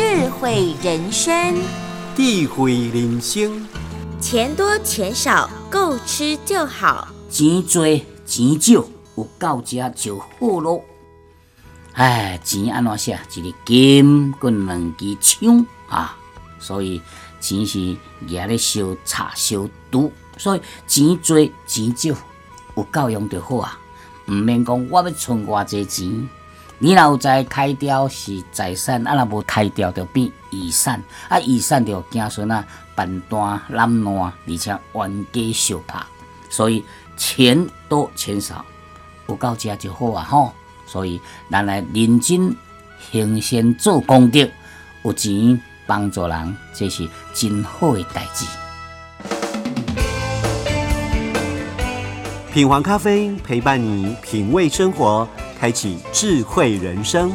智慧人生，智慧人生，钱多钱少够吃就好，钱多钱少有够食就好咯。唉，钱安怎写？一个金，跟两支枪啊！所以钱是拿咧烧茶烧毒，所以钱多钱少有够用就好啊！毋免讲我要存偌济钱。你若有在开掉是财产，啊若无开掉就变遗产，啊遗产就子孙啊办单揽烂，而且冤家相拍，所以钱多钱少有够食就好啊吼！所以咱来认真行善做功德，有钱帮助人，这是真好的代志。品皇咖啡陪伴你品味生活。开启智慧人生。